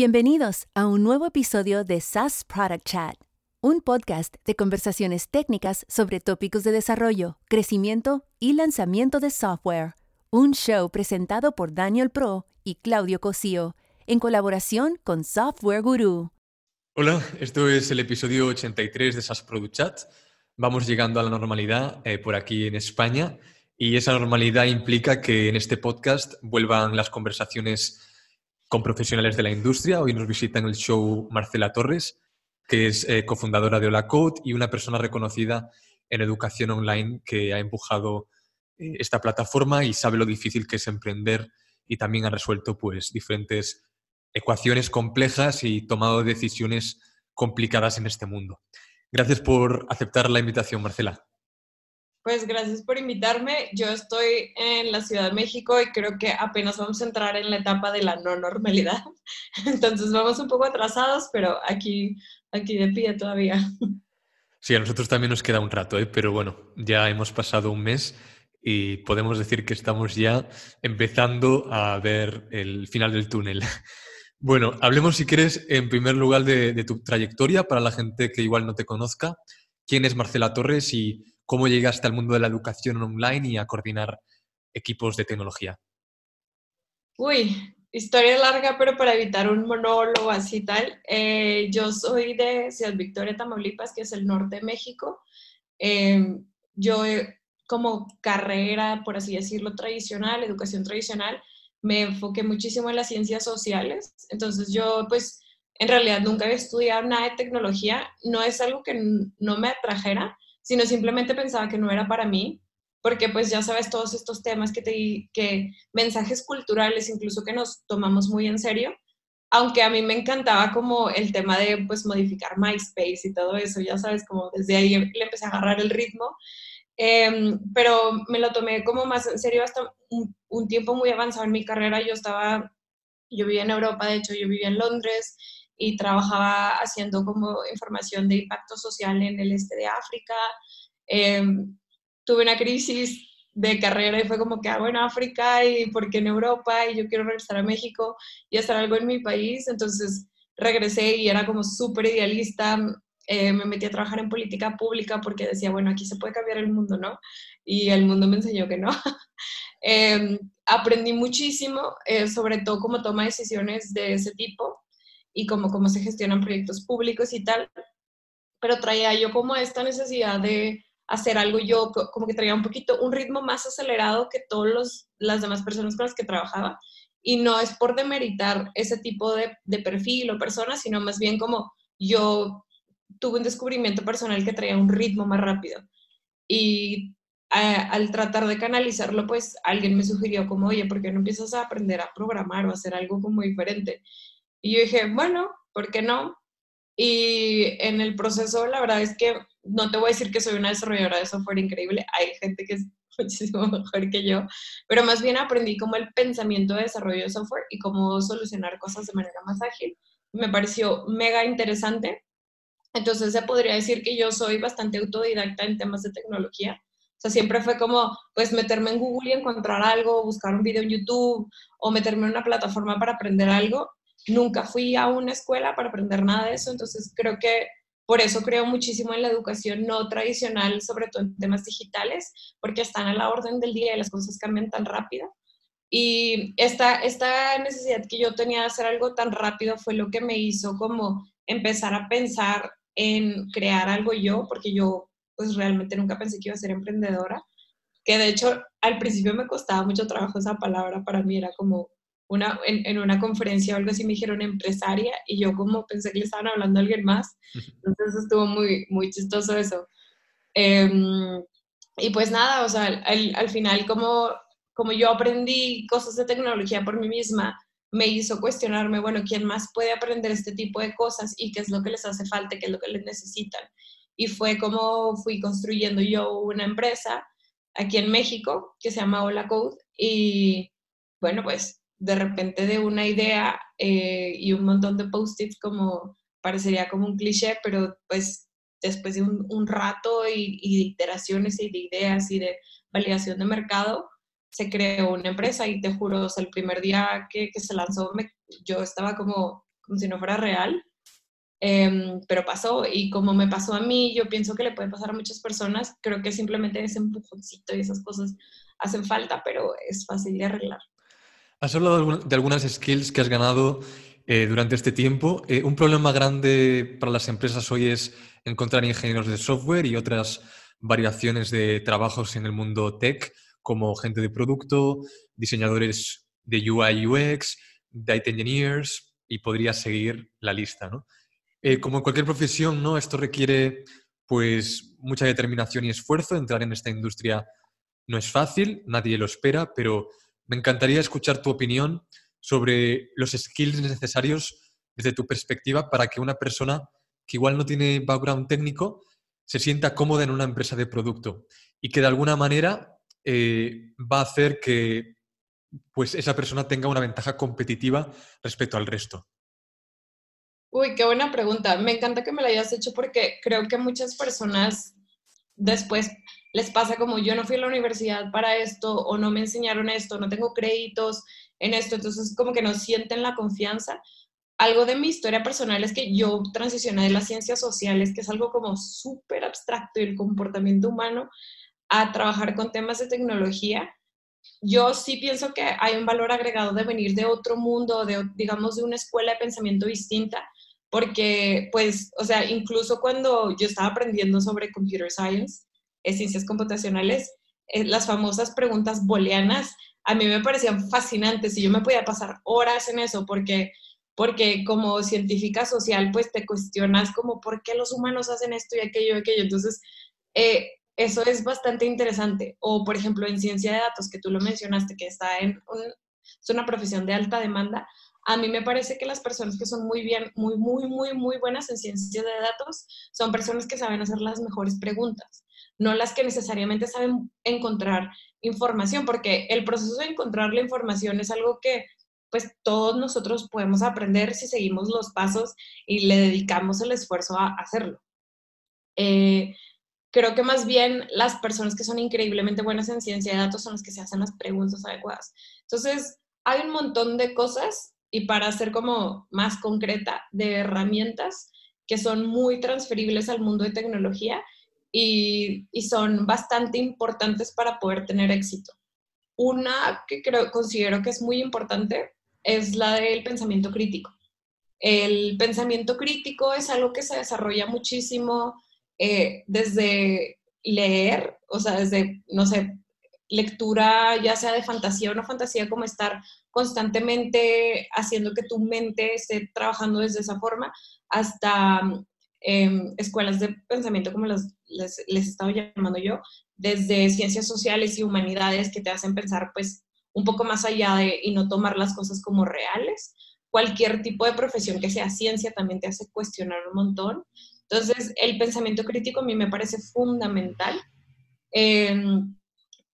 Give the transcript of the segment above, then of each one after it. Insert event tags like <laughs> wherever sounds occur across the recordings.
Bienvenidos a un nuevo episodio de SaaS Product Chat, un podcast de conversaciones técnicas sobre tópicos de desarrollo, crecimiento y lanzamiento de software. Un show presentado por Daniel Pro y Claudio Cosío, en colaboración con Software Guru. Hola, esto es el episodio 83 de SaaS Product Chat. Vamos llegando a la normalidad eh, por aquí en España y esa normalidad implica que en este podcast vuelvan las conversaciones con profesionales de la industria. Hoy nos visita en el show Marcela Torres, que es eh, cofundadora de Hola Code y una persona reconocida en educación online que ha empujado eh, esta plataforma y sabe lo difícil que es emprender y también ha resuelto pues diferentes ecuaciones complejas y tomado decisiones complicadas en este mundo. Gracias por aceptar la invitación, Marcela. Pues gracias por invitarme. Yo estoy en la Ciudad de México y creo que apenas vamos a entrar en la etapa de la no normalidad. <laughs> Entonces vamos un poco atrasados, pero aquí, aquí de pie todavía. Sí, a nosotros también nos queda un rato, ¿eh? pero bueno, ya hemos pasado un mes y podemos decir que estamos ya empezando a ver el final del túnel. <laughs> Bueno, hablemos si quieres en primer lugar de, de tu trayectoria para la gente que igual no te conozca. ¿Quién es Marcela Torres y cómo llegaste al mundo de la educación online y a coordinar equipos de tecnología. Uy, historia larga, pero para evitar un monólogo así tal. Eh, yo soy de Ciudad Victoria, Tamaulipas, que es el norte de México. Em, yo como carrera, por así decirlo, tradicional, educación tradicional, me enfoqué muchísimo en las ciencias sociales. Entonces yo pues en realidad nunca había estudiado nada de tecnología. No es algo que no me atrajera, sino simplemente pensaba que no era para mí, porque pues ya sabes todos estos temas que te que mensajes culturales incluso que nos tomamos muy en serio, aunque a mí me encantaba como el tema de pues modificar MySpace y todo eso, ya sabes, como desde ahí le empecé a agarrar el ritmo, em, pero me lo tomé como más en serio hasta un, un, tiempo muy avanzado en mi carrera, yo estaba, yo vivía en Europa, de hecho yo vivía en Londres, y trabajaba haciendo como información de impacto social en el este de África. Em, tuve una crisis de carrera y fue como que hago en África y porque en Europa y yo quiero regresar a México y hacer algo en mi país. Entonces regresé y era como súper idealista. Eh, me metí a trabajar en política pública porque decía, bueno, aquí se puede cambiar el mundo, ¿no? Y el mundo me enseñó que no. <laughs> Em, aprendí muchísimo, eh, sobre todo cómo toma decisiones de ese tipo y cómo, cómo se gestionan proyectos públicos y tal, pero traía yo como esta necesidad de hacer algo yo, como que traía un poquito, un ritmo más acelerado que todas las demás personas con las que trabajaba. Y no es por demeritar ese tipo de, de perfil o persona, sino más bien como yo tuve un descubrimiento personal que traía un ritmo más rápido. Y al tratar de canalizarlo, pues alguien me sugirió como, oye, ¿por qué no empiezas a aprender a programar o a hacer algo como diferente? Y yo dije, bueno, ¿por qué no? Y en el proceso, la verdad es que no te voy a decir que soy una desarrolladora de software increíble, hay gente que es <laughs> muchísimo mejor que yo, pero más bien aprendí como el pensamiento de desarrollo de software y cómo solucionar cosas de manera más ágil. Me pareció mega interesante. Entonces se podría decir que yo soy bastante autodidacta en temas de tecnología. O sea, siempre fue como, pues, meterme en Google y encontrar algo, buscar un video en YouTube o meterme en una plataforma para aprender algo nunca fui a una escuela para aprender nada de eso, entonces creo que por eso creo muchísimo en la educación no tradicional, sobre todo en temas digitales, porque están a la orden del día y las cosas cambian tan rápido. Y esta, esta necesidad que yo tenía de hacer algo tan rápido fue lo que me hizo como empezar a pensar en crear algo yo, porque yo pues realmente nunca pensé que iba a ser emprendedora, que de hecho al principio me costaba mucho trabajo esa palabra, para mí era como, una, en, una conferencia o algo así me dijeron empresaria y yo como pensé que le estaban hablando a alguien más. Entonces estuvo muy, muy chistoso eso. Em, y pues nada, o sea, al, al, final como, como yo aprendí cosas de tecnología por mí misma, me hizo cuestionarme, bueno, ¿quién más puede aprender este tipo de cosas y qué es lo que les hace falta, qué es lo que les necesitan? Y fue como fui construyendo yo una empresa aquí en México que se llama Hola Code y bueno, pues de repente de una idea eh, y un montón de post-its como parecería como un cliché, pero pues después de un, rato y, de iteraciones y de ideas y de validación de mercado, se creó una empresa y te juro, el primer día que, se lanzó yo estaba como, como si no fuera real. Em, pero pasó y como me pasó a mí, yo pienso que le puede pasar a muchas personas, creo que simplemente ese empujoncito y esas cosas hacen falta, pero es fácil de arreglar. Has hablado de algunas skills que has ganado eh, durante este tiempo. Eh, un problema grande para las empresas hoy es encontrar ingenieros de software y otras variaciones de trabajos en el mundo tech, como gente de producto, diseñadores de UI UX, data engineers, y podría seguir la lista, ¿no? Eh, como en cualquier profesión, ¿no? Esto requiere pues mucha determinación y esfuerzo. Entrar en esta industria no es fácil, nadie lo espera, pero me encantaría escuchar tu opinión sobre los skills necesarios desde tu perspectiva para que una persona que igual no tiene background técnico se sienta cómoda en una empresa de producto y que de alguna manera eh, va a hacer que pues esa persona tenga una ventaja competitiva respecto al resto. Uy, qué buena pregunta. Me encanta que me la hayas hecho porque creo que muchas personas después les pasa como yo no fui a la universidad para esto o no me enseñaron esto, no tengo créditos en esto, entonces como que no sienten la confianza. Algo de mi historia personal es que yo transicioné de las ciencias sociales, que es algo como súper abstracto y el comportamiento humano, a trabajar con temas de tecnología. Yo sí pienso que hay un valor agregado de venir de otro mundo, de, digamos, de una escuela de pensamiento distinta, porque, pues, o sea, incluso cuando yo estaba aprendiendo sobre computer science, eh, ciencias computacionales, eh, las famosas preguntas booleanas, a mí me parecían fascinantes y yo me podía pasar horas en eso porque, porque como científica social, pues te cuestionas como por qué los humanos hacen esto y aquello y aquello. Entonces, eh, eso es bastante interesante. O, por ejemplo, en ciencia de datos, que tú lo mencionaste, que está en es una profesión de alta demanda, a mí me parece que las personas que son muy bien, muy, muy, muy, muy buenas en ciencia de datos son personas que saben hacer las mejores preguntas, no las que necesariamente saben encontrar información, porque el proceso de encontrar la información es algo que pues todos nosotros podemos aprender si seguimos los pasos y le dedicamos el esfuerzo a hacerlo. Eh, creo que más bien las personas que son increíblemente buenas en ciencia de datos son las que se hacen las preguntas adecuadas. Entonces, hay un montón de cosas y para ser como más concreta, de herramientas que son muy transferibles al mundo de tecnología y, son bastante importantes para poder tener éxito. Una que creo, considero que es muy importante es la del pensamiento crítico. El pensamiento crítico es algo que se desarrolla muchísimo eh, desde leer, o sea, desde, no sé, lectura ya sea de fantasía o no fantasía, como estar constantemente haciendo que tu mente esté trabajando desde esa forma, hasta em, escuelas de pensamiento como las, les, les he estado llamando yo, desde ciencias sociales y humanidades que te hacen pensar pues un poco más allá de y no tomar las cosas como reales. Cualquier tipo de profesión que sea ciencia también te hace cuestionar un montón. Entonces, el pensamiento crítico a mí me parece fundamental. Eh,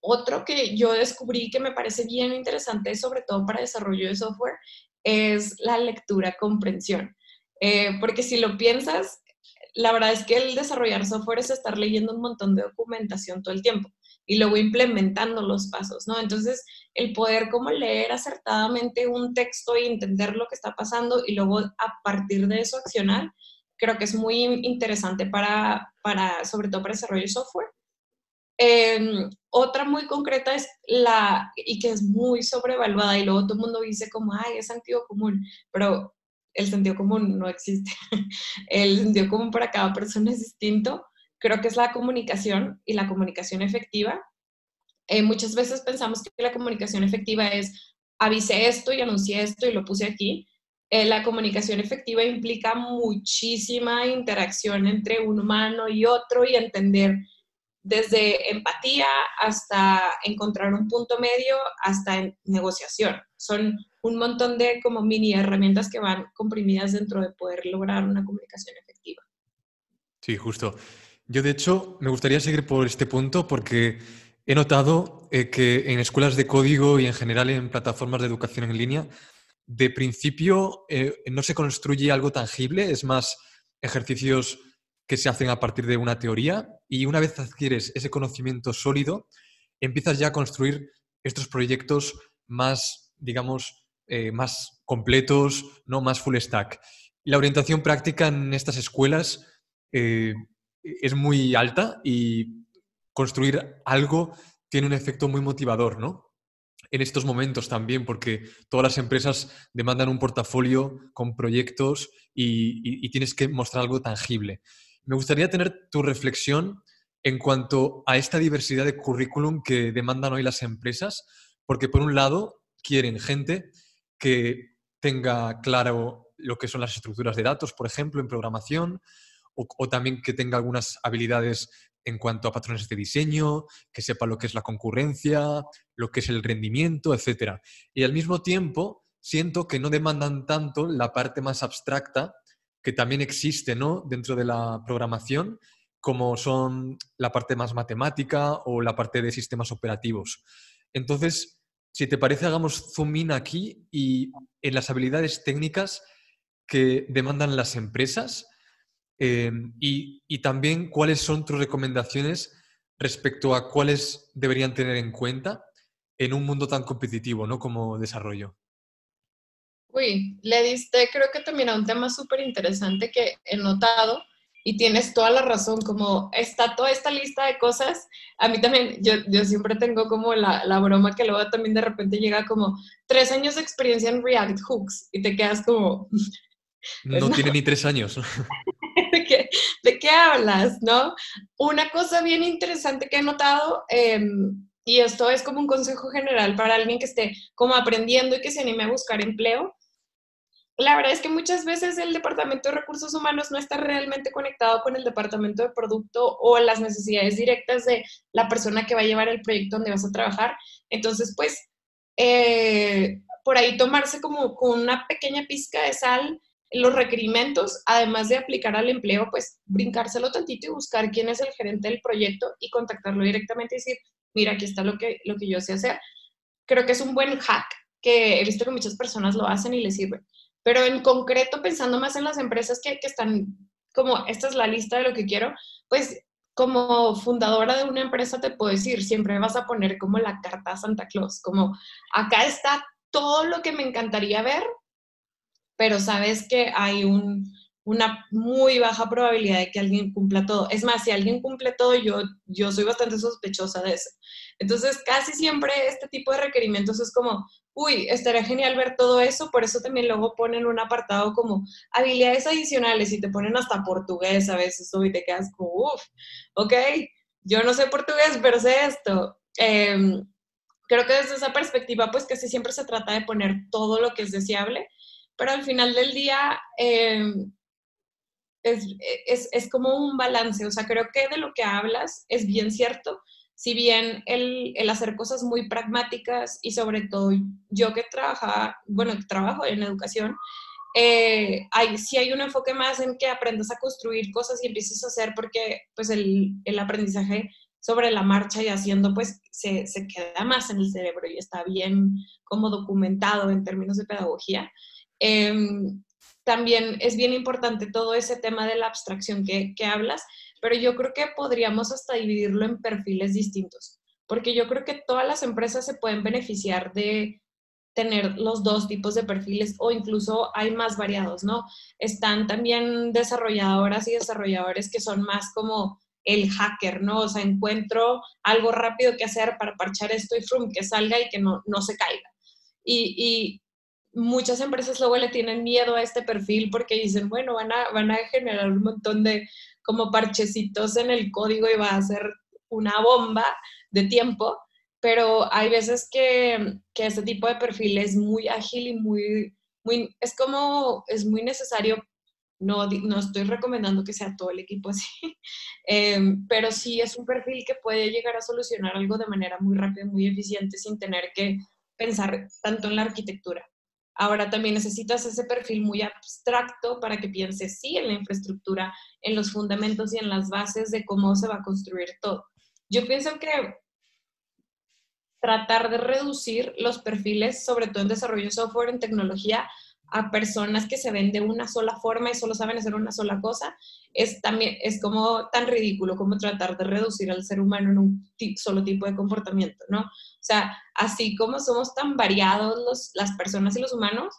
otro que yo descubrí que me parece bien interesante, sobre todo para desarrollo de software, es la lectura-comprensión. Eh, porque si lo piensas, la verdad es que el desarrollar software es estar leyendo un montón de documentación todo el tiempo y luego implementando los pasos, ¿no? Entonces, el poder como leer acertadamente un texto y entender lo que está pasando y luego a partir de eso accionar, creo que es muy interesante para, para sobre todo para desarrollo de software. Em, otra muy concreta es la, y que es muy sobrevaluada, y luego todo el mundo dice como, ay, es sentido común, pero el sentido común no existe. <laughs> El sentido común para cada persona es distinto. Creo que es la comunicación y la comunicación efectiva. Eh, muchas veces pensamos que la comunicación efectiva es avisé esto y anuncié esto y lo puse aquí. Eh, la comunicación efectiva implica muchísima interacción entre un humano y otro y entender desde empatía hasta encontrar un punto medio, hasta negociación. Son un montón de como mini herramientas que van comprimidas dentro de poder lograr una comunicación efectiva. Sí, justo. Yo, de hecho, me gustaría seguir por este punto porque he notado eh, que en escuelas de código y en general en plataformas de educación en línea, de principio eh, no se construye algo tangible, es más ejercicios que se hacen a partir de una teoría y una vez adquieres ese conocimiento sólido, empiezas ya a construir estos proyectos más, digamos, eh, más completos, ¿no? más full stack. La orientación práctica en estas escuelas eh, es muy alta y construir algo tiene un efecto muy motivador, ¿no? En estos momentos también, porque todas las empresas demandan un portafolio con proyectos y, tienes que mostrar algo tangible. Me gustaría tener tu reflexión en cuanto a esta diversidad de currículum que demandan hoy las empresas, porque por un lado quieren gente que tenga claro lo que son las estructuras de datos, por ejemplo, en programación, o, también que tenga algunas habilidades en cuanto a patrones de diseño, que sepa lo que es la concurrencia, lo que es el rendimiento, etc. Y al mismo tiempo, siento que no demandan tanto la parte más abstracta que también existe ¿no? dentro de la programación, como son la parte más matemática o la parte de sistemas operativos. Entonces, si te parece, hagamos zoom in aquí y en las habilidades técnicas que demandan las empresas Em, y, también cuáles son tus recomendaciones respecto a cuáles deberían tener en cuenta en un mundo tan competitivo ¿no? como desarrollo. Uy, le diste creo que también a un tema súper interesante que he notado y tienes toda la razón, como está toda esta lista de cosas, a mí también, yo, yo siempre tengo como la, la, broma que luego también de repente llega como tres años de experiencia en React Hooks y te quedas como... Pues <laughs> no, tiene ni tres años. <laughs> ¿de qué, hablas? ¿No? Una cosa bien interesante que he notado, em, y esto es como un consejo general para alguien que esté como aprendiendo y que se anime a buscar empleo, la verdad es que muchas veces el departamento de recursos humanos no está realmente conectado con el departamento de producto o las necesidades directas de la persona que va a llevar el proyecto donde vas a trabajar. Entonces, pues, eh, por ahí tomarse como con una pequeña pizca de sal los requerimientos, además de aplicar al empleo, pues brincárselo tantito y buscar quién es el gerente del proyecto y contactarlo directamente y decir, mira, aquí está lo que, lo que yo sé hacer. Creo que es un buen hack que he visto que muchas personas lo hacen y les sirve. Pero en concreto, pensando más en las empresas que, que están como, esta es la lista de lo que quiero, pues como fundadora de una empresa te puedo decir, siempre vas a poner como la carta a Santa Claus, como acá está todo lo que me encantaría ver, pero sabes que hay una muy baja probabilidad de que alguien cumpla todo. Es más, si alguien cumple todo, yo, yo soy bastante sospechosa de eso. Entonces, casi siempre este tipo de requerimientos es como, uy, estaría genial ver todo eso, por eso también luego ponen un apartado como habilidades adicionales y te ponen hasta portugués a veces, y te quedas como, uff, ok, yo no sé portugués, pero sé esto. Em, creo que desde esa perspectiva, pues casi siempre se trata de poner todo lo que es deseable pero al final del día em, es, como un balance, o sea, creo que de lo que hablas es bien cierto, si bien el, hacer cosas muy pragmáticas y sobre todo yo que trabajaba, bueno, trabajo en educación, eh, hay, sí hay un enfoque más en que aprendas a construir cosas y empieces a hacer porque pues el, aprendizaje sobre la marcha y haciendo pues se, se, queda más en el cerebro y está bien como documentado en términos de pedagogía. Em, también es bien importante todo ese tema de la abstracción que, que hablas, pero yo creo que podríamos hasta dividirlo en perfiles distintos, porque yo creo que todas las empresas se pueden beneficiar de tener los dos tipos de perfiles o incluso hay más variados, ¿no? Están también desarrolladoras y desarrolladores que son más como el hacker, ¿no? O sea, encuentro algo rápido que hacer para parchar esto y frum, que salga y que no, no se caiga. Y, y, muchas empresas luego le tienen miedo a este perfil porque dicen, bueno, van a, van a generar un montón de como parchecitos en el código y va a ser una bomba de tiempo, pero hay veces que, que este tipo de perfil es muy ágil y muy, muy, es como, es muy necesario. No, no estoy recomendando que sea todo el equipo así, <laughs> em, pero sí es un perfil que puede llegar a solucionar algo de manera muy rápida, muy eficiente, sin tener que pensar tanto en la arquitectura. Ahora también necesitas ese perfil muy abstracto para que pienses, sí, en la infraestructura, en los fundamentos y en las bases de cómo se va a construir todo. Yo pienso que tratar de reducir los perfiles, sobre todo en desarrollo de software, en tecnología, a personas que se ven de una sola forma y solo saben hacer una sola cosa, es también es como tan ridículo como tratar de reducir al ser humano en un solo tipo de comportamiento, ¿no? O sea, así como somos tan variados los, las personas y los humanos,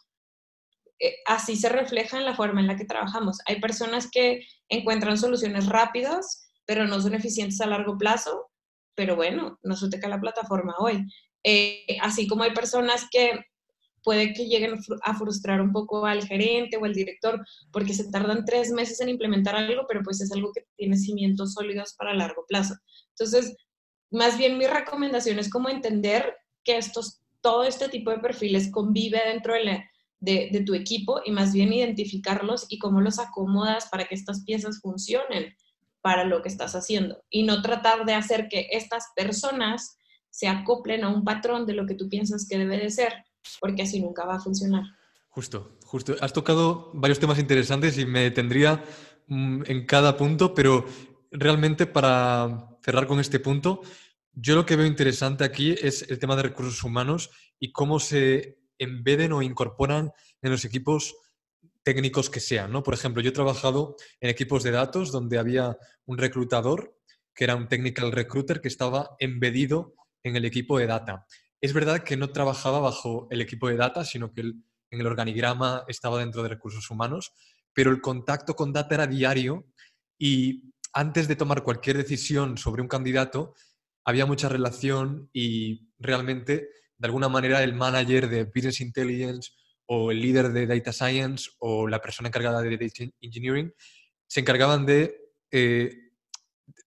eh, así se refleja en la forma en la que trabajamos. Hay personas que encuentran soluciones rápidas, pero no son eficientes a largo plazo, pero bueno, no se la plataforma hoy. Eh, así como hay personas que puede que lleguen a frustrar un poco al gerente o al director porque se tardan tres meses en implementar algo, pero pues es algo que tiene cimientos sólidos para largo plazo. Entonces, más bien mi recomendación es como entender que estos, todo este tipo de perfiles convive dentro de, de, tu equipo y más bien identificarlos y cómo los acomodas para que estas piezas funcionen para lo que estás haciendo y no tratar de hacer que estas personas se acoplen a un patrón de lo que tú piensas que debe de ser, porque así nunca va a funcionar. Justo, justo. Has tocado varios temas interesantes y me detendría mm, en cada punto, pero realmente para cerrar con este punto, yo lo que veo interesante aquí es el tema de recursos humanos y cómo se embeden o incorporan en los equipos técnicos que sean, ¿no? Por ejemplo, yo he trabajado en equipos de datos donde había un reclutador que era un technical recruiter que estaba embedido en el equipo de data. Es verdad que no trabajaba bajo el equipo de data, sino que en el organigrama estaba dentro de recursos humanos, pero el contacto con data era diario y antes de tomar cualquier decisión sobre un candidato, había mucha relación y realmente, de alguna manera, el manager de Business Intelligence o el líder de Data Science o la persona encargada de Data Engineering se encargaban de eh,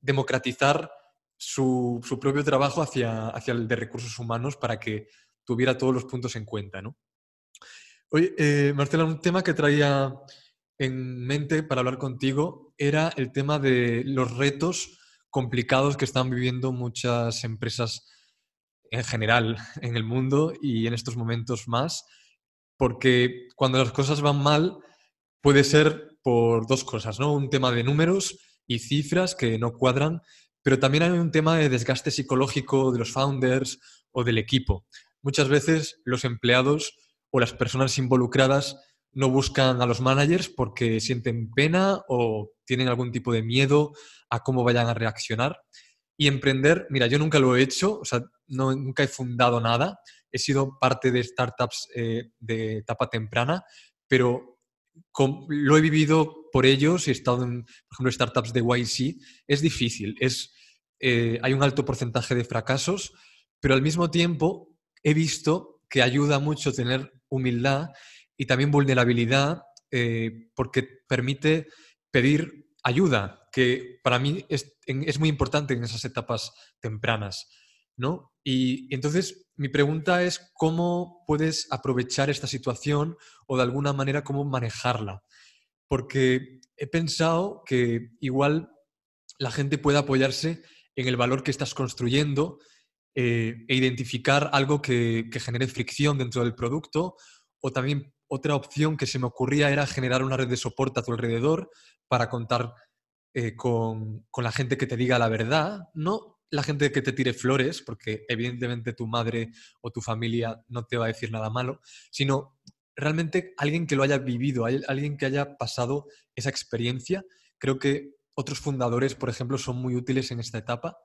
democratizar su, propio trabajo hacia, hacia, el de recursos humanos para que tuviera todos los puntos en cuenta. ¿no? Oye, eh, Marcela, un tema que traía en mente para hablar contigo era el tema de los retos complicados que están viviendo muchas empresas en general <laughs> en el mundo y en estos momentos más, porque cuando las cosas van mal puede ser por dos cosas, ¿no? Un tema de números y cifras que no cuadran pero también hay un tema de desgaste psicológico de los founders o del equipo. Muchas veces los empleados o las personas involucradas no buscan a los managers porque sienten pena o tienen algún tipo de miedo a cómo vayan a reaccionar. Y emprender, mira, yo nunca lo he hecho, o sea, no, nunca he fundado nada, he sido parte de startups eh, de etapa temprana, pero lo he vivido por ellos y he estado en, por ejemplo, startups de YC, es difícil, es, eh, hay un alto porcentaje de fracasos, pero al mismo tiempo he visto que ayuda mucho tener humildad y también vulnerabilidad eh, porque permite pedir ayuda, que para mí es, es, muy importante en esas etapas tempranas. ¿no? Y entonces mi pregunta es cómo puedes aprovechar esta situación o de alguna manera cómo manejarla. Porque he pensado que igual la gente puede apoyarse en el valor que estás construyendo eh, e identificar algo que, genere fricción dentro del producto. O también otra opción que se me ocurría era generar una red de soporte a tu alrededor para contar eh, con, con, la gente que te diga la verdad, no la gente que te tire flores, porque evidentemente tu madre o tu familia no te va a decir nada malo, sino realmente alguien que lo haya vivido, alguien que haya pasado esa experiencia. Creo que otros fundadores, por ejemplo, son muy útiles en esta etapa.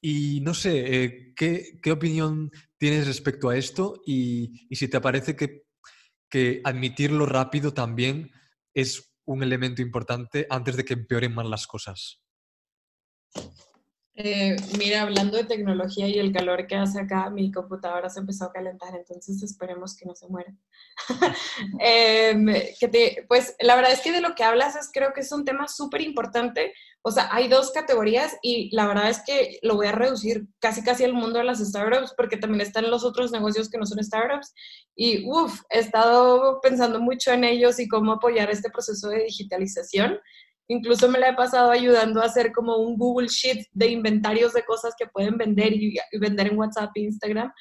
Y no sé, eh, ¿qué, opinión tienes respecto a esto? Y, si te parece que, que admitirlo rápido también es un elemento importante antes de que empeoren más las cosas. Eh, mira, hablando de tecnología y el calor que hace acá, mi computadora se empezó a calentar, entonces esperemos que no se muera. <laughs> Em, pues la verdad es que de lo que hablas es, creo que es un tema súper importante. O sea, hay dos categorías y la verdad es que lo voy a reducir casi casi al mundo de las startups porque también están los otros negocios que no son startups. Y uff, he estado pensando mucho en ellos y cómo apoyar este proceso de digitalización. Incluso me la he pasado ayudando a hacer como un Google Sheet de inventarios de cosas que pueden vender y, vender en WhatsApp e Instagram.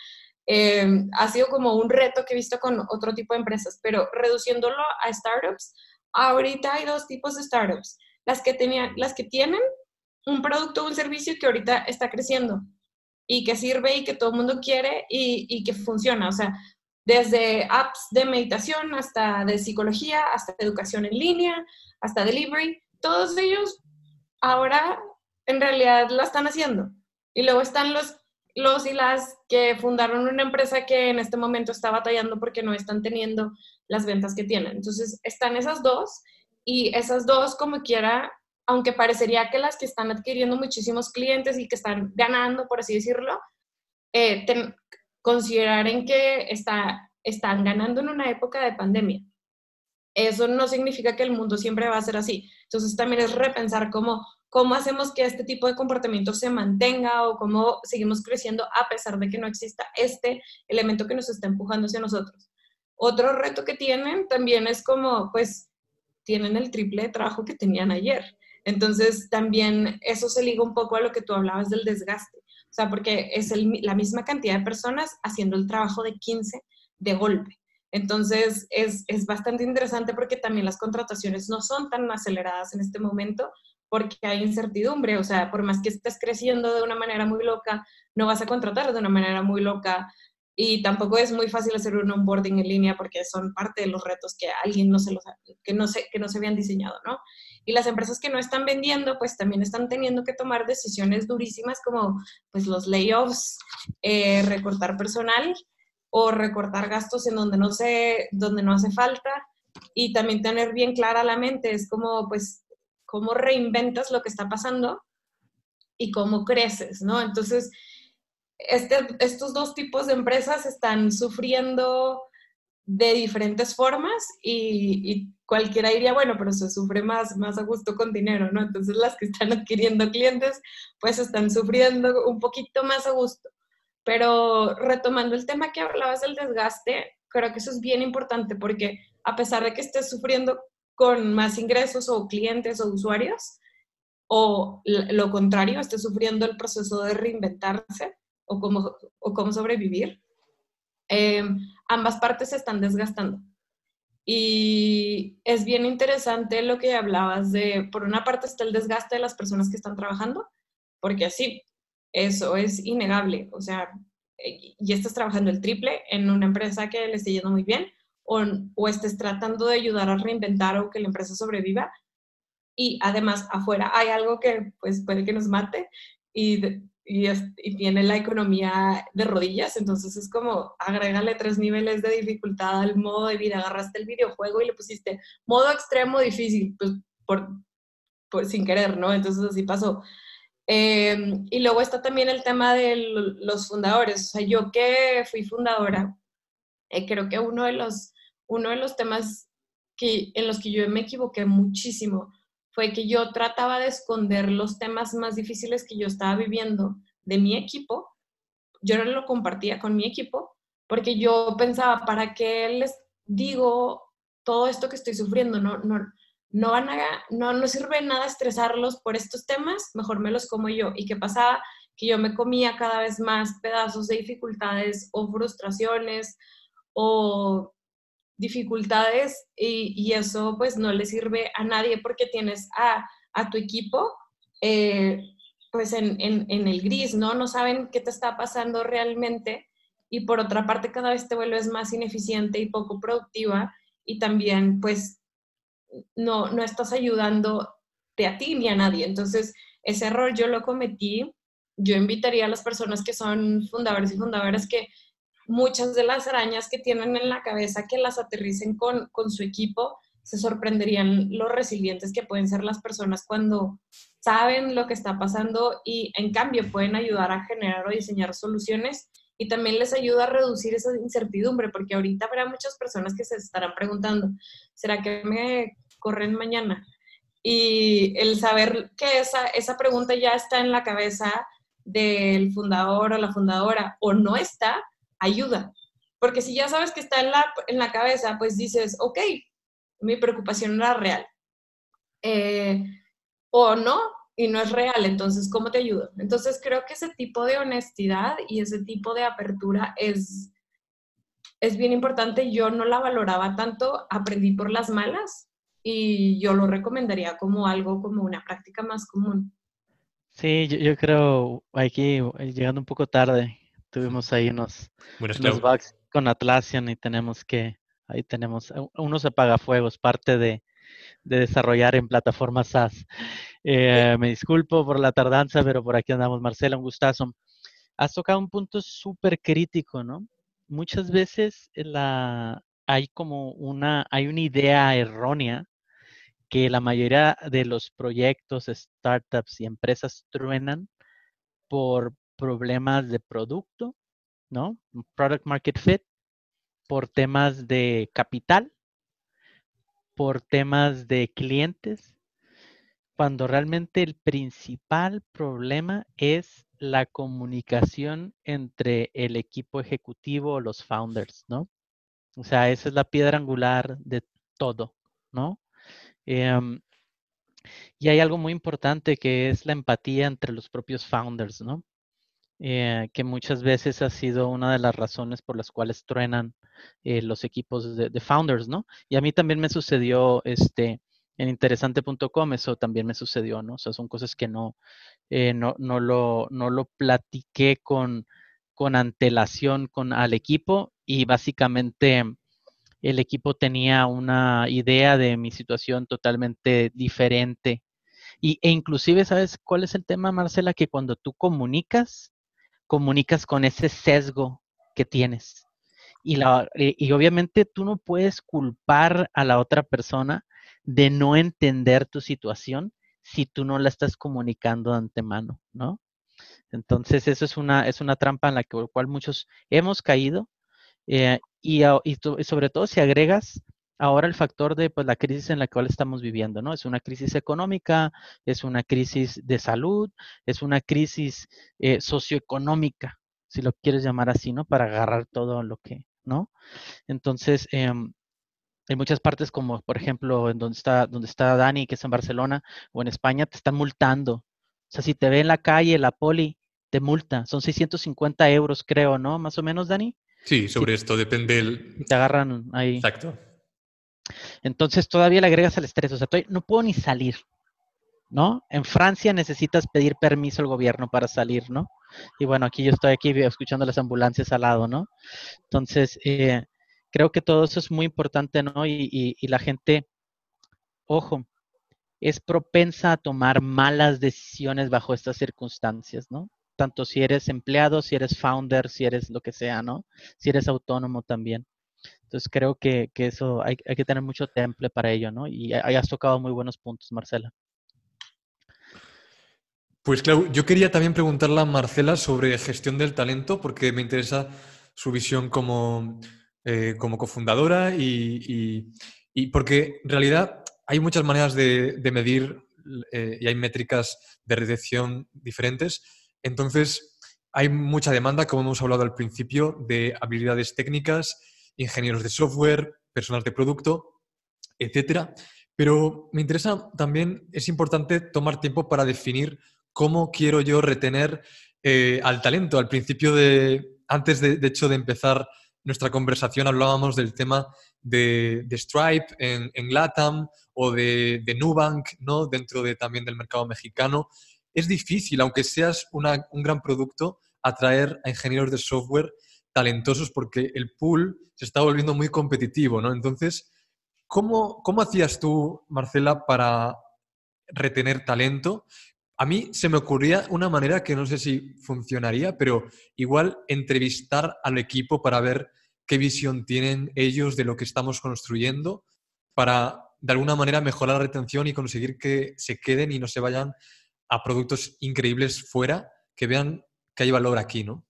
Em, ha sido como un reto que he visto con otro tipo de empresas, pero reduciéndolo a startups, ahorita hay dos tipos de startups. Las que, tenían, las que tienen un producto o un servicio que ahorita está creciendo y que sirve y que todo el mundo quiere y, y que funciona. O sea, desde apps de meditación hasta de psicología, hasta educación en línea, hasta delivery, todos ellos ahora en realidad la están haciendo. Y luego están los, los y las que fundaron una empresa que en este momento está batallando porque no están teniendo las ventas que tienen. Entonces están esas dos y esas dos como quiera, aunque parecería que las que están adquiriendo muchísimos clientes y que están ganando, por así decirlo, eh, considerar en que está, están ganando en una época de pandemia. Eso no significa que el mundo siempre va a ser así. Entonces también es repensar cómo, cómo hacemos que este tipo de comportamiento se mantenga o cómo seguimos creciendo a pesar de que no exista este elemento que nos está empujando hacia nosotros. Otro reto que tienen también es como, pues, tienen el triple de trabajo que tenían ayer. Entonces, también eso se liga un poco a lo que tú hablabas del desgaste. O sea, porque es la misma cantidad de personas haciendo el trabajo de 15 de golpe. Entonces, es, es bastante interesante porque también las contrataciones no son tan aceleradas en este momento porque hay incertidumbre. O sea, por más que estés creciendo de una manera muy loca, no vas a contratar de una manera muy loca. Y tampoco es muy fácil hacer un onboarding en línea porque son parte de los retos que alguien no se los, que no se, que no se habían diseñado, ¿no? Y las empresas que no están vendiendo, pues también están teniendo que tomar decisiones durísimas como pues los layoffs, eh, recortar personal o recortar gastos en donde no, se, donde no hace falta y también tener bien clara la mente, es como pues cómo reinventas lo que está pasando y cómo creces, ¿no? Entonces, este, estos dos tipos de empresas están sufriendo de diferentes formas y, cualquiera diría, bueno, pero se sufre más, más a gusto con dinero, ¿no? Entonces las que están adquiriendo clientes, pues están sufriendo un poquito más a gusto. Pero retomando el tema que hablabas del desgaste, creo que eso es bien importante porque a pesar de que estés sufriendo con más ingresos o clientes o usuarios, o lo contrario, estés sufriendo el proceso de reinventarse o cómo, o cómo sobrevivir, eh, ambas partes se están desgastando. Y es bien interesante lo que hablabas de, por una parte está el desgaste de las personas que están trabajando, porque así, eso es innegable. O sea, eh, ya estás trabajando el triple en una empresa que le esté yendo muy bien, o, o estés tratando de ayudar a reinventar o que la empresa sobreviva. Y además, afuera hay algo que pues puede que nos mate y y, tiene la economía de rodillas, entonces es como agrégale tres niveles de dificultad al modo de vida, agarraste el videojuego y le pusiste modo extremo difícil, pues por, por sin querer, ¿no? Entonces así pasó. Em, y luego está también el tema de los fundadores, o sea, yo que fui fundadora, eh, creo que uno de los, uno de los temas que, en los que yo me equivoqué muchísimo fue que yo trataba de esconder los temas más difíciles que yo estaba viviendo de mi equipo. Yo no lo compartía con mi equipo porque yo pensaba, ¿para qué les digo todo esto que estoy sufriendo? No, no, no, van a, no, no sirve nada estresarlos por estos temas, mejor me los como yo. ¿Y qué pasaba? Que yo me comía cada vez más pedazos de dificultades o frustraciones o dificultades y, eso pues no le sirve a nadie porque tienes a, tu equipo eh, pues en, el gris, ¿no? No saben qué te está pasando realmente y por otra parte cada vez te vuelves más ineficiente y poco productiva y también pues no, no estás ayudándote a ti ni a nadie. Entonces ese error yo lo cometí. Yo invitaría a las personas que son fundadores y fundadoras que muchas de las arañas que tienen en la cabeza que las aterricen con, su equipo, se sorprenderían los resilientes que pueden ser las personas cuando saben lo que está pasando y en cambio pueden ayudar a generar o diseñar soluciones y también les ayuda a reducir esa incertidumbre, porque ahorita habrá muchas personas que se estarán preguntando, ¿será que me corren mañana? Y el saber que esa, esa pregunta ya está en la cabeza del fundador o la fundadora o no está, ayuda. Porque si ya sabes que está en la, en la cabeza, pues dices, ok, mi preocupación era real. Eh, o no, y no es real, entonces, ¿cómo te ayudo? Entonces, creo que ese tipo de honestidad y ese tipo de apertura es, es bien importante. Yo no la valoraba tanto, aprendí por las malas y yo lo recomendaría como algo, como una práctica más común. Sí, yo, yo creo aquí, llegando un poco tarde, tuvimos ahí unos, bugs con Atlassian y tenemos que, ahí tenemos, uno se paga fuego, es parte de, desarrollar en plataformas SaaS. Eh, me disculpo por la tardanza, pero por aquí andamos. Marcela, un gustazo. Has tocado un punto súper crítico, ¿no? Muchas veces la, hay como una, hay una idea errónea que la mayoría de los proyectos, startups y empresas truenan por problemas de producto, ¿no? Product market fit, por temas de capital, por temas de clientes, cuando realmente el principal problema es la comunicación entre el equipo ejecutivo o los founders, ¿no? O sea, esa es la piedra angular de todo, ¿no? Em, y hay algo muy importante que es la empatía entre los propios founders, ¿no? Eh, que muchas veces ha sido una de las razones por las cuales truenan eh, los equipos de, founders, ¿no? Y a mí también me sucedió este, en interesante.com, eso también me sucedió, ¿no? O sea, son cosas que no, eh, no, no, lo, no lo platiqué con, con antelación con, al equipo y básicamente el equipo tenía una idea de mi situación totalmente diferente. Y, e inclusive, ¿sabes cuál es el tema, Marcela? Que cuando tú comunicas, comunicas con ese sesgo que tienes. Y, la, y obviamente tú no puedes culpar a la otra persona de no entender tu situación si tú no la estás comunicando de antemano, ¿no? Entonces, eso es una, es una trampa en la cual muchos hemos caído eh, y, sobre todo si agregas ahora el factor de pues, la crisis en la cual estamos viviendo, ¿no? Es una crisis económica, es una crisis de salud, es una crisis eh, socioeconómica, si lo quieres llamar así, ¿no? Para agarrar todo lo que, ¿no? Entonces, eh, en muchas partes, como por ejemplo en donde está, donde está Dani, que es en Barcelona, o en España, te están multando. O sea, si te ve en la calle la poli, te multa. Son 650 euros, creo, ¿no? Más o menos, Dani. Sí, sobre esto depende el... Te agarran ahí. Exacto. Entonces todavía le agregas al estrés, o sea, no puedo ni salir, ¿no? En Francia necesitas pedir permiso al gobierno para salir, ¿no? Y bueno, aquí yo estoy aquí escuchando las ambulancias al lado, ¿no? Entonces, eh, creo que todo eso es muy importante, ¿no? Y, y la gente, ojo, es propensa a tomar malas decisiones bajo estas circunstancias, ¿no? Tanto si eres empleado, si eres founder, si eres lo que sea, ¿no? Si eres autónomo también. Entonces creo que, eso hay, que tener mucho temple para ello, ¿no? Y hayas tocado muy buenos puntos, Marcela. Pues claro, yo quería también preguntarle a Marcela sobre gestión del talento, porque me interesa su visión como, eh, como cofundadora y, porque en realidad hay muchas maneras de, medir eh, y hay métricas de recepción diferentes. Entonces, hay mucha demanda, como hemos hablado al principio, de habilidades técnicas ingenieros de software, personas de producto, etcétera. Pero me interesa también, es importante tomar tiempo para definir cómo quiero yo retener eh, al talento. Al principio de, antes de, hecho de empezar nuestra conversación, hablábamos del tema de, Stripe en, LATAM o de, Nubank, ¿no? Dentro de, también del mercado mexicano. Es difícil, aunque seas un gran producto, atraer a ingenieros de software talentosos porque el pool se está volviendo muy competitivo, ¿no? Entonces, ¿cómo, cómo hacías tú, Marcela, para retener talento? A mí se me ocurría una manera que no sé si funcionaría, pero igual entrevistar al equipo para ver qué visión tienen ellos de lo que estamos construyendo, para de alguna manera mejorar la retención y conseguir que se queden y no se vayan a productos increíbles fuera, que vean que hay valor aquí, ¿no?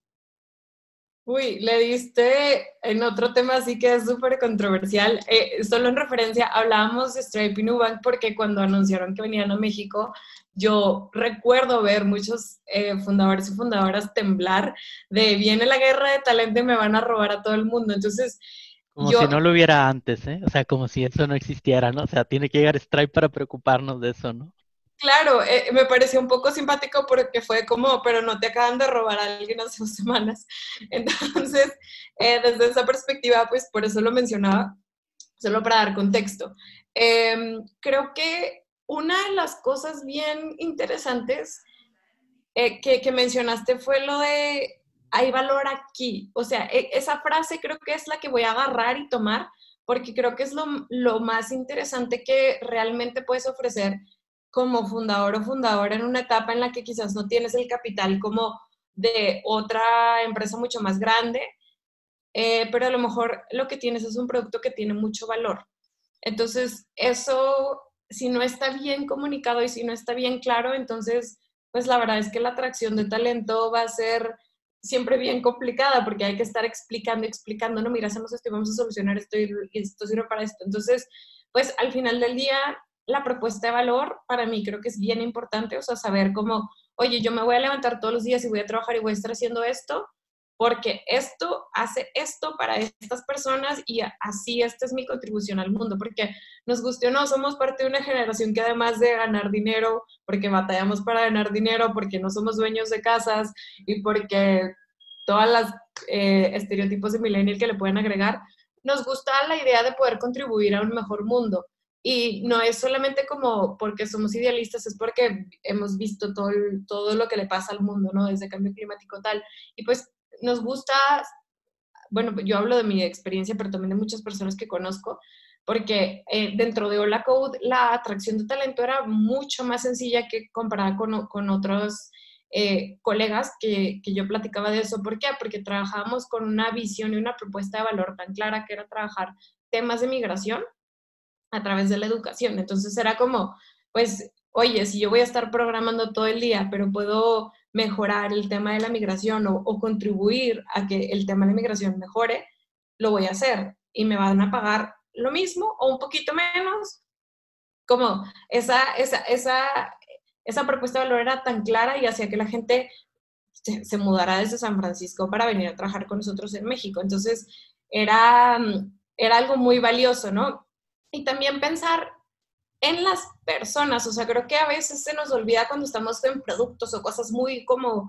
Uy, le diste en otro tema así que es súper controversial. Eh, solo en referencia, hablábamos de Stripe y Nubank porque cuando anunciaron que venían a México, yo recuerdo ver muchos eh, fundadores y fundadoras temblar de viene la guerra de talento y me van a robar a todo el mundo. Entonces, como si no lo hubiera antes, ¿eh? O sea, como si eso no existiera, ¿no? O sea, tiene que llegar Stripe para preocuparnos de eso, ¿no? Claro, eh, me pareció un poco simpático porque fue como, pero no te acaban de robar a alguien hace dos <laughs> semanas. Entonces, eh, desde esa perspectiva, pues por eso lo mencionaba, solo para dar contexto. Em, creo que una de las cosas bien interesantes eh, que, que mencionaste fue lo de hay valor aquí. O sea, e, esa frase creo que es la que voy a agarrar y tomar porque creo que es lo, lo más interesante que realmente puedes ofrecer como fundador o fundadora en una etapa en la que quizás no tienes el capital como de otra empresa mucho más grande, eh, pero a lo mejor lo que tienes es un producto que tiene mucho valor. Entonces, eso, si no está bien comunicado y si no está bien claro, entonces, pues la verdad es que la atracción de talento va a ser siempre bien complicada porque hay que estar explicando, explicando, no, mira, hacemos esto y vamos a solucionar esto y esto sirve para esto. Entonces, pues al final del día, la propuesta de valor para mí creo que es bien importante, o sea, saber cómo, oye, yo me voy a levantar todos los días y voy a trabajar y voy a estar haciendo esto, porque esto hace esto para estas personas y así esta es mi contribución al mundo, porque nos guste o no, somos parte de una generación que además de ganar dinero, porque batallamos para ganar dinero, porque no somos dueños de casas y porque todas las eh, estereotipos de millennial que le pueden agregar, nos gusta la idea de poder contribuir a un mejor mundo. Y no es solamente como porque somos idealistas, es porque hemos visto todo, todo lo que le pasa al mundo, ¿no? Desde cambio climático tal. Y pues nos gusta, bueno, yo hablo de mi experiencia, pero también de muchas personas que conozco, porque eh, dentro de Hola Code la atracción de talento era mucho más sencilla que comparada con, con otros eh, colegas que, que, yo platicaba de eso. ¿Por qué? Porque trabajábamos con una visión y una propuesta de valor tan clara que era trabajar temas de migración a través de la educación. Entonces era como, pues, oye, si yo voy a estar programando todo el día, pero puedo mejorar el tema de la migración o, contribuir a que el tema de la migración mejore, lo voy a hacer y me van a pagar lo mismo o un poquito menos. Como esa, esa, esa, esa propuesta de valor era tan clara y hacía que la gente se, se, mudara desde San Francisco para venir a trabajar con nosotros en México. Entonces, era, era algo muy valioso, ¿no? Y también pensar en las personas, o sea, creo que a veces se nos olvida cuando estamos en productos o cosas muy como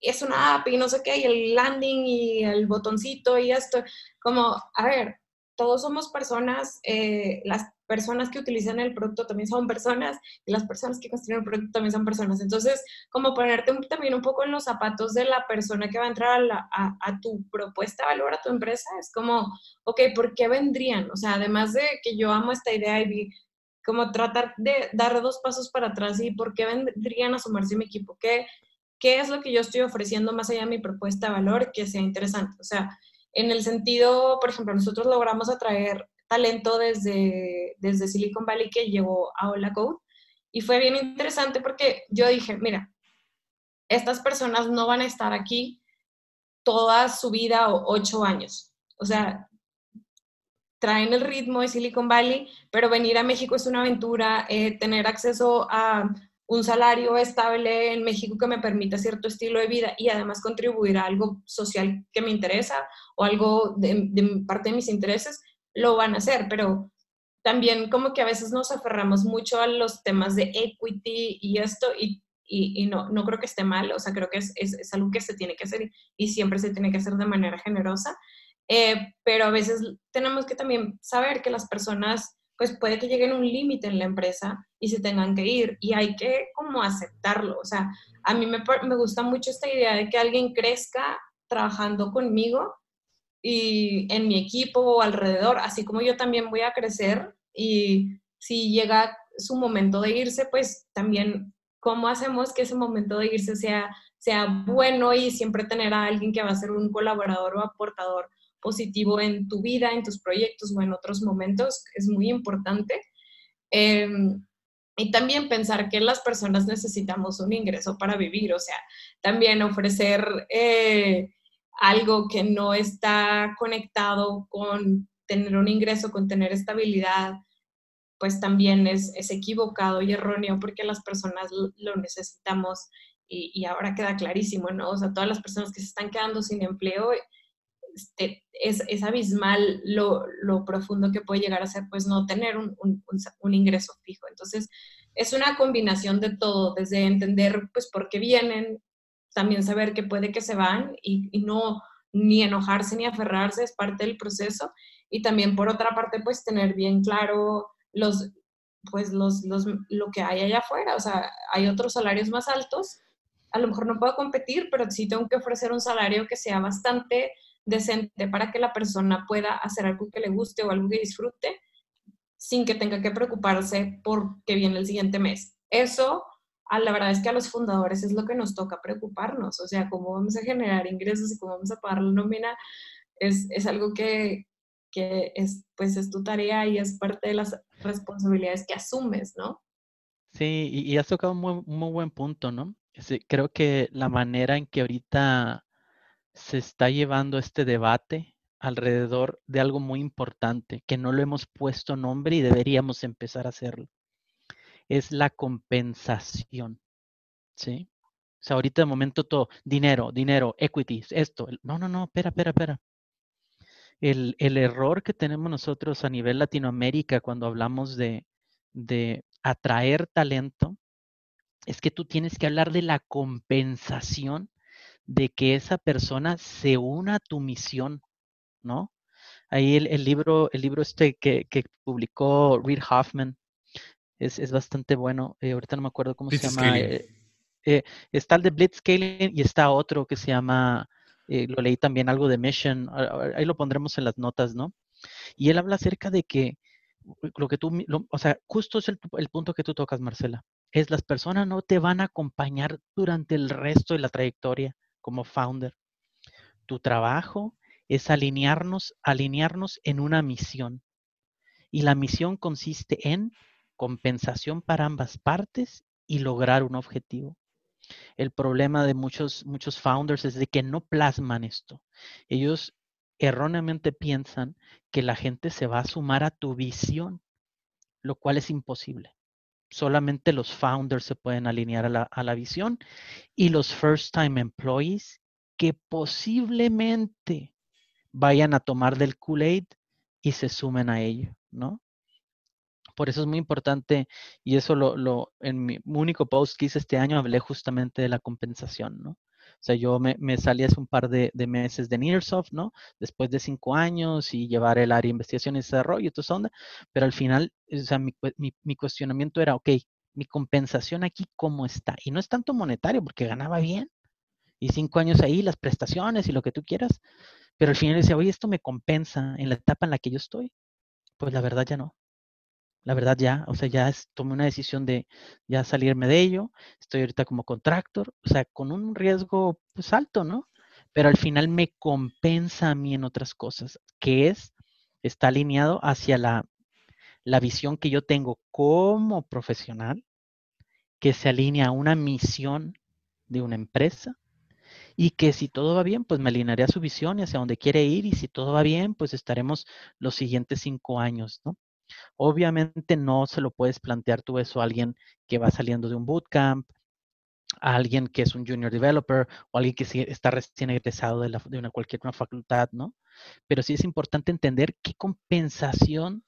es una app y no sé qué, y el landing y el botoncito y esto, como, a ver, todos somos personas, eh, las personas que utilizan el producto también son personas y las personas que construyen el producto también son personas. Entonces, como ponerte también un poco en los zapatos de la persona que va a entrar a, a, tu propuesta de valor, a tu empresa, es como, ok, ¿por qué vendrían? O sea, además de que yo amo esta idea y vi como tratar de dar dos pasos para atrás y por qué vendrían a sumarse a mi equipo, qué, qué es lo que yo estoy ofreciendo más allá de mi propuesta de valor que sea interesante. O sea, en el sentido, por ejemplo, nosotros logramos atraer talento desde, desde Silicon Valley que llegó a Hola Code y fue bien interesante porque yo dije, mira, estas personas no van a estar aquí toda su vida o ocho años. O sea, traen el ritmo de Silicon Valley, pero venir a México es una aventura, eh, tener acceso a un salario estable en México que me permita cierto estilo de vida y además contribuir a algo social que me interesa o algo de, parte de mis intereses, lo van a hacer, pero también como que a veces nos aferramos mucho a los temas de equity y esto y, y, no, no creo que esté mal, o sea, creo que es, es, es algo que se tiene que hacer y siempre se tiene que hacer de manera generosa, eh, pero a veces tenemos que también saber que las personas, pues puede que lleguen a un límite en la empresa y se tengan que ir y hay que como aceptarlo. O sea, a mí me, me gusta mucho esta idea de que alguien crezca trabajando conmigo y en mi equipo o alrededor, así como yo también voy a crecer y si llega su momento de irse, pues también cómo hacemos que ese momento de irse sea, sea bueno y siempre tener a alguien que va a ser un colaborador o aportador positivo en tu vida, en tus proyectos o en otros momentos, es muy importante. Em, y también pensar que las personas necesitamos un ingreso para vivir, o sea, también ofrecer eh, algo que no está conectado con tener un ingreso, con tener estabilidad, pues también es, es equivocado y erróneo porque las personas lo necesitamos y, y, ahora queda clarísimo, ¿no? O sea, todas las personas que se están quedando sin empleo este, es, es, abismal lo, lo, profundo que puede llegar a ser, pues no tener un, un, un, ingreso fijo. Entonces, es una combinación de todo, desde entender, pues, por qué vienen, también saber que puede que se van y, no ni enojarse ni aferrarse, es parte del proceso. Y también, por otra parte, pues, tener bien claro los, pues, los, los, lo que hay allá afuera. O sea, hay otros salarios más altos a lo mejor no puedo competir, pero sí tengo que ofrecer un salario que sea bastante decente para que la persona pueda hacer algo que le guste o algo que disfrute sin que tenga que preocuparse por qué viene el siguiente mes. Eso, a la verdad es que a los fundadores es lo que nos toca preocuparnos, o sea, cómo vamos a generar ingresos y cómo vamos a pagar la nómina, es, es algo que, que es, pues es tu tarea y es parte de las responsabilidades que asumes, ¿no? Sí, y, has tocado un muy buen punto, ¿no? creo que la manera en que ahorita se está llevando este debate alrededor de algo muy importante, que no lo hemos puesto nombre y deberíamos empezar a hacerlo, es la compensación, ¿sí? O sea, ahorita de momento todo, dinero, dinero, equities, esto. No, no, no, espera, espera, espera el, error que tenemos nosotros a nivel Latinoamérica cuando hablamos de, de atraer talento es que tú tienes que hablar de la compensación de que esa persona se una a tu misión, ¿no? Ahí el, libro, el libro este que, publicó Reid Hoffman es, bastante bueno. Eh, ahorita no me acuerdo cómo se llama. Eh, eh, está el de Blitzscaling y está otro que se llama eh, lo leí también algo de Mission, ahí lo pondremos en las notas, ¿no? Y él habla acerca de que lo que tú, o sea, justo es el, el, punto que tú tocas, Marcela, es las personas no te van a acompañar durante el resto de la trayectoria como founder. Tu trabajo es alinearnos, alinearnos en una misión. Y la misión consiste en compensación para ambas partes y lograr un objetivo. El problema de muchos, muchos founders es de que no plasman esto. Ellos erróneamente piensan que la gente se va a sumar a tu visión, lo cual es imposible. Solamente los founders se pueden alinear a la, a la visión y los first time employees que posiblemente vayan a tomar del Kool-Aid y se sumen a ello, ¿no? Por eso es muy importante, y eso lo, lo, en mi único post que hice este año hablé justamente de la compensación, ¿no? O sea, yo me, me salí hace un par de, meses de Nearsoft, ¿no? Después de cinco años y llevar el área de investigación y desarrollo eso, pero al final, o sea, mi, mi, mi cuestionamiento era, ok, mi compensación aquí, ¿cómo está? Y no es tanto monetario, porque ganaba bien, y cinco años ahí, las prestaciones y lo que tú quieras, pero al final decía, oye, esto me compensa en la etapa en la que yo estoy. Pues la verdad ya no. La verdad ya, o sea, ya tomé una decisión de ya salirme de ello. Estoy ahorita como contractor, o sea, con un riesgo pues alto, ¿no? Pero al final me compensa a mí en otras cosas, que es, está alineado hacia la, la visión que yo tengo como profesional, que se alinea a una misión de una empresa y que si todo va bien, pues me alinearé a su visión y hacia donde quiere ir y si todo va bien, pues estaremos los siguientes cinco años, ¿no? Obviamente no se lo puedes plantear tú eso a alguien que va saliendo de un bootcamp, a alguien que es un junior developer o alguien que está recién egresado de, una, cualquier una facultad, ¿no? Pero sí es importante entender qué compensación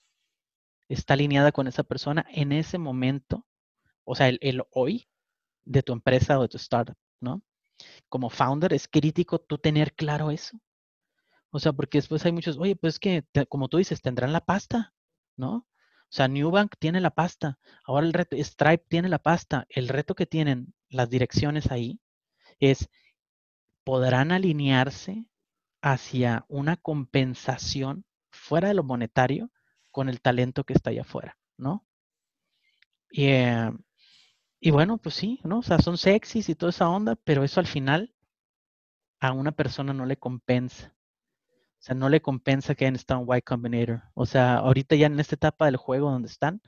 está alineada con esa persona en ese momento, o sea, el, el hoy de tu empresa o de tu startup, ¿no? Como founder es crítico tú tener claro eso. O sea, porque después hay muchos, oye, pues que, como tú dices, tendrán la pasta. ¿No? O sea, Newbank tiene la pasta, ahora el reto, Stripe tiene la pasta. El reto que tienen las direcciones ahí es, ¿podrán alinearse hacia una compensación fuera de lo monetario con el talento que está allá afuera, ¿no? Y, eh, y bueno, pues sí, ¿no? O sea, son sexys y toda esa onda, pero eso al final a una persona no le compensa. O sea, no le compensa que hayan estado en Y Combinator. O sea, ahorita ya en esta etapa del juego donde están,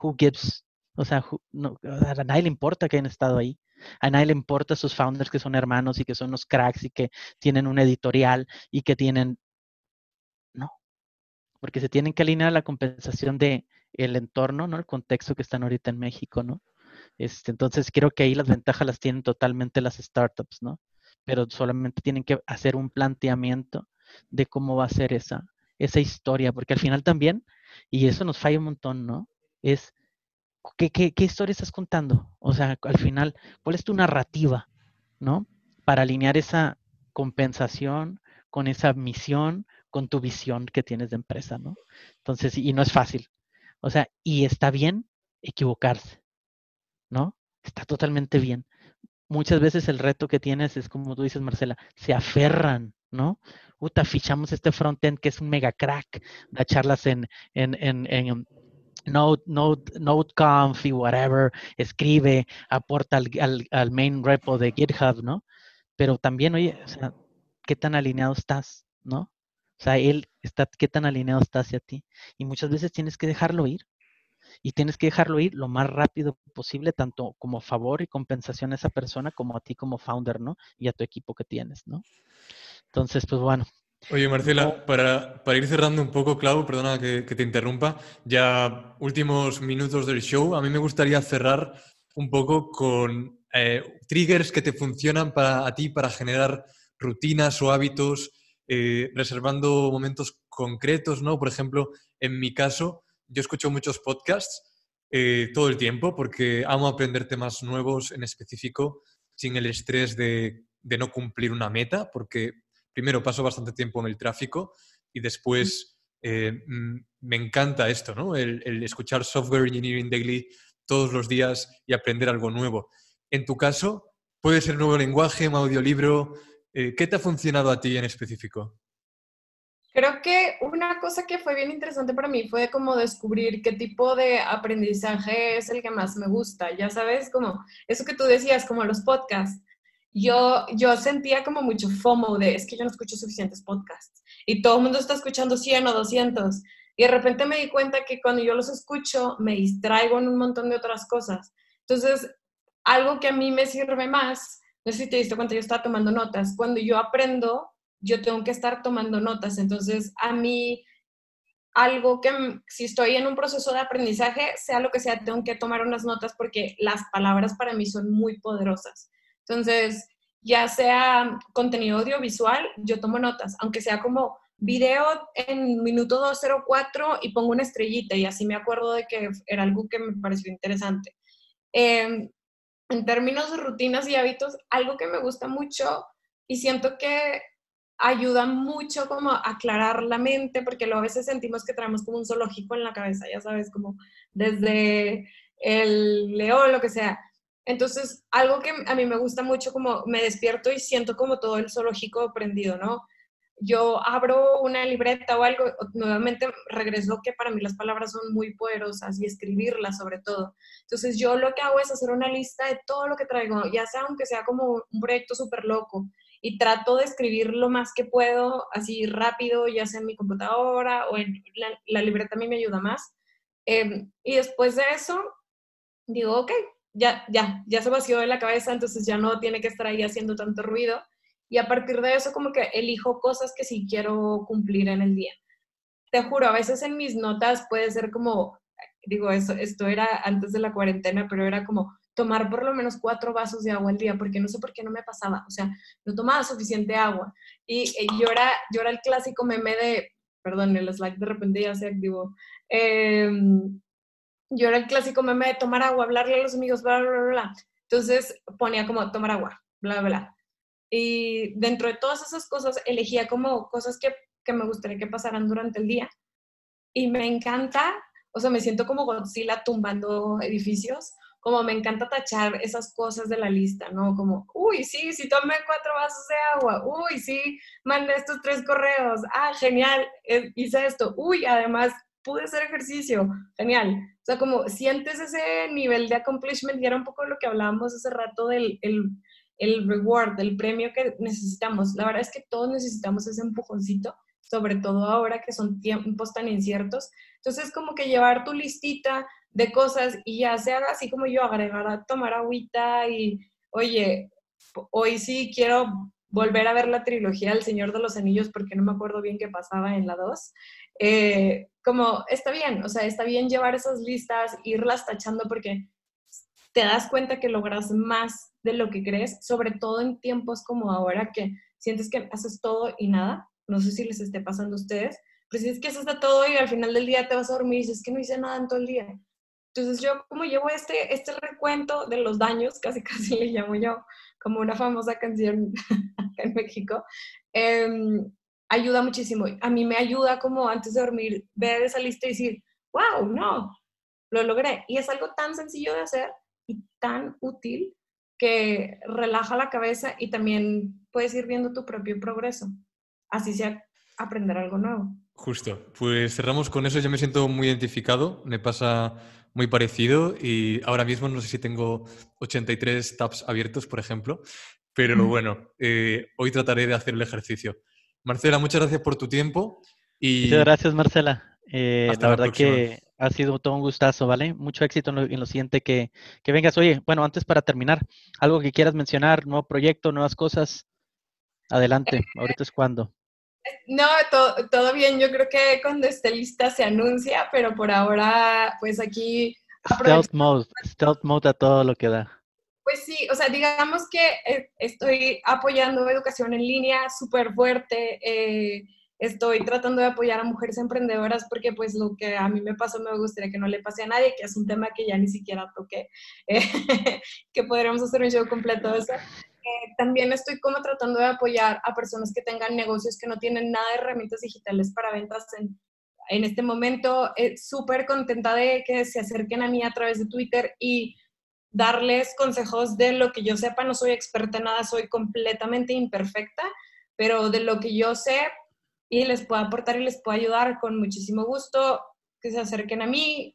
who gives? O sea, a nadie le importa que hayan estado ahí. A nadie le importa sus founders que son hermanos y que son los cracks y que tienen un editorial y que tienen... No, porque se tienen que alinear a la compensación de el entorno, ¿no? El contexto que están ahorita en México, ¿no? Este, entonces creo que ahí las ventajas las tienen totalmente las startups, ¿no? Pero solamente tienen que hacer un planteamiento de cómo va a ser esa, esa historia, porque al final también, y eso nos falla un montón, ¿no? Es, ¿qué, qué, qué historia estás contando? O sea, al final, ¿cuál es tu narrativa, ¿no? Para alinear esa compensación con esa misión, con tu visión que tienes de empresa, ¿no? Entonces, y no es fácil. O sea, y está bien equivocarse, ¿no? Está totalmente bien. muchas veces el reto que tienes es como tú dices, Marcela, se aferran, ¿no? Uta, fichamos este frontend que es un mega crack, da charlas en, en, en, en Node, Node, NodeConf y whatever, escribe, aporta al, al, main repo de GitHub, ¿no? Pero también, oye, o sea, ¿qué tan alineado estás, no? O sea, él está, ¿qué tan alineado está hacia ti? Y muchas veces tienes que dejarlo ir. Y tienes que dejarlo ir lo más rápido posible, tanto como favor y compensación a esa persona, como a ti como founder, ¿no? Y a tu equipo que tienes, ¿no? Entonces, pues bueno, Oye, Marcela, para, ir cerrando un poco, Clau, perdona que, te interrumpa, ya últimos minutos del show, a mí me gustaría cerrar un poco con eh, triggers que te funcionan para a ti para generar rutinas o hábitos, eh, reservando momentos concretos, ¿no? Por ejemplo, en mi caso, yo escucho muchos podcasts eh, todo el tiempo porque amo aprender temas nuevos en específico sin el estrés de, de no cumplir una meta, porque primero paso bastante tiempo en el tráfico y después eh, mm, me encanta esto, ¿no? El, escuchar Software Engineering Daily todos los días y aprender algo nuevo. En tu caso, puede ser nuevo lenguaje, un audiolibro. Eh, ¿Qué te ha funcionado a ti en específico? Creo que una cosa que fue bien interesante para mí fue como descubrir qué tipo de aprendizaje es el que más me gusta. Ya sabes, como eso que tú decías, como los podcasts yo, yo sentía como mucho FOMO de, es que yo no escucho suficientes podcasts y todo el mundo está escuchando 100 o 200. Y de repente me di cuenta que cuando yo los escucho me distraigo en un montón de otras cosas. Entonces, algo que a mí me sirve más, no sé si te diste cuenta, yo estaba tomando notas. Cuando yo aprendo, yo tengo que estar tomando notas. Entonces, a mí, algo que si estoy en un proceso de aprendizaje, sea lo que sea, tengo que tomar unas notas porque las palabras para mí son muy poderosas. Entonces, ya sea contenido audiovisual, yo tomo notas, aunque sea como video en minuto 204 y pongo una estrellita y así me acuerdo de que era algo que me pareció interesante. Em, en términos de rutinas y hábitos, algo que me gusta mucho y siento que ayuda mucho como a aclarar la mente, porque luego a veces sentimos que traemos como un zoológico en la cabeza, ya sabes, como desde el león, lo que sea. Entonces, algo que a mí me gusta mucho, como me despierto y siento como todo el zoológico prendido, ¿no? Yo abro una libreta o algo, nuevamente regreso que para mí las palabras son muy poderosas y escribirlas sobre todo. Entonces, yo lo que hago es hacer una lista de todo lo que traigo, ya sea aunque sea como un proyecto súper loco, y trato de escribir lo más que puedo, así rápido, ya sea en mi computadora o en la, libreta a mí me ayuda más. Em, y después de eso, digo, ok, ya, ya, ya se vació de la cabeza, entonces ya no tiene que estar ahí haciendo tanto ruido. Y a partir de eso como que elijo cosas que sí quiero cumplir en el día. Te juro, a veces en mis notas puede ser como, digo, eso, esto era antes de la cuarentena, pero era como tomar por lo menos cuatro vasos de agua al día, porque no sé por qué no me pasaba, o sea, no tomaba suficiente agua. Y, yo, era, yo era el clásico meme de, perdón, el slide de repente ya se activó. Eh, yo era el clásico meme de tomar agua, hablarle a los amigos, bla, bla, bla. Entonces ponía como tomar agua, bla, bla. Y dentro de todas esas cosas elegía como cosas que, que me gustaría que pasaran durante el día. Y me encanta, o sea, me siento como Godzilla tumbando edificios, como me encanta tachar esas cosas de la lista, ¿no? Como, uy, sí, sí tomé cuatro vasos de agua, uy, sí, mandé estos tres correos, ah, genial, eh, hice esto, uy, además pude hacer ejercicio, genial. O sea, como sientes ese nivel de accomplishment y era un poco lo que hablábamos hace rato del el, el reward, del premio que necesitamos. La verdad es que todos necesitamos ese empujoncito, sobre todo ahora que son tiempos tan inciertos. Entonces, como que llevar tu listita de cosas y ya sea así como yo, agregar a tomar agüita y, oye, hoy sí quiero volver a ver la trilogía del Señor de los Anillos porque no me acuerdo bien qué pasaba en la 2. Eh, como está bien, o sea, está bien llevar esas listas, irlas tachando porque te das cuenta que logras más de lo que crees, sobre todo en tiempos como ahora que sientes que haces todo y nada. No sé si les esté pasando a ustedes, pero si es que haces de todo y al final del día te vas a dormir y dices que no hice nada en todo el día. Entonces yo como llevo este, este recuento de los daños, casi <laughs> casi le llamo yo, como una famosa canción <laughs> en México, eh, ayuda muchísimo. A mí me ayuda como antes de dormir ver esa lista y decir, wow, no, lo logré. Y es algo tan sencillo de hacer y tan útil que relaja la cabeza y también puedes ir viendo tu propio progreso. Así sea aprender algo nuevo. Justo, pues cerramos con eso, yo me siento muy identificado, me pasa muy parecido y ahora mismo no sé si tengo 83 tabs abiertos, por ejemplo, pero bueno, eh, hoy trataré de hacer el ejercicio. Marcela, muchas gracias por tu tiempo. Y... Muchas gracias, Marcela. Eh, la verdad que ha sido todo un gustazo, ¿vale? Mucho éxito en lo, siguiente que, que, vengas. Oye, bueno, antes para terminar, algo que quieras mencionar, nuevo proyecto, nuevas cosas. Adelante, ahorita es cuando. No, todo, todo bien. Yo creo que cuando esté lista se anuncia, pero por ahora, pues aquí. Stealth mode, stealth mode a todo lo que da. Pues sí, o sea, digamos que eh, estoy apoyando educación en línea súper fuerte. Eh, estoy tratando de apoyar a mujeres emprendedoras porque pues lo que a mí me pasó me gustaría que no le pase a nadie, que es un tema que ya ni siquiera toqué, <laughs> que podríamos hacer un show completo. Eh, también estoy como tratando de apoyar a personas que tengan negocios que no tienen nada de herramientas digitales para ventas en, en este momento. Eh, Súper contenta de que se acerquen a mí a través de Twitter y darles consejos de lo que yo sepa. No soy experta en nada, soy completamente imperfecta, pero de lo que yo sé y les puedo aportar y les puedo ayudar con muchísimo gusto, que se acerquen a mí.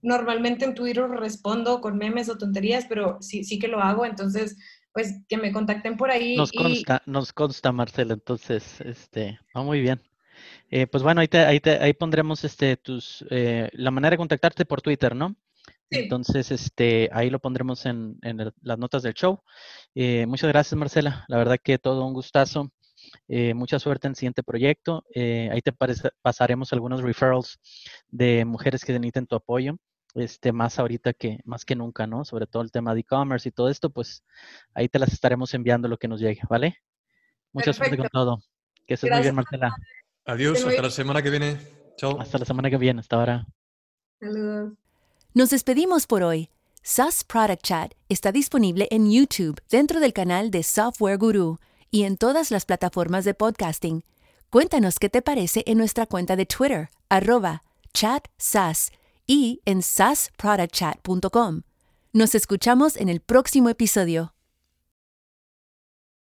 Normalmente en Twitter respondo con memes o tonterías, pero sí, sí que lo hago, entonces pues que me contacten por ahí. Nos consta, nos consta, Marcela, entonces, este, va muy bien. Eh, pues bueno, ahí, te, ahí, te, ahí pondremos este, tus, eh, la manera de contactarte por Twitter, ¿no? Sí. Entonces, este, ahí lo pondremos en, en las notas del show. Eh, muchas gracias, Marcela. La verdad que todo un gustazo. mucha suerte en el siguiente proyecto. ahí te pasaremos algunos referrals de mujeres que necesiten tu apoyo este, más ahorita que, más que nunca, ¿no? Sobre todo el tema de e-commerce y todo esto, pues ahí te las estaremos enviando lo que nos llegue, ¿vale? Mucha suerte con todo. Que estés muy bien, Marcela. Adiós, hasta la semana que viene. Chao. Hasta la semana que viene, hasta ahora. Saludos. Nos despedimos por hoy. SAS Product Chat está disponible en YouTube dentro del canal de Software Guru y en todas las plataformas de podcasting. Cuéntanos qué te parece en nuestra cuenta de Twitter, arroba chatsas y en sasproductchat.com. Nos escuchamos en el próximo episodio.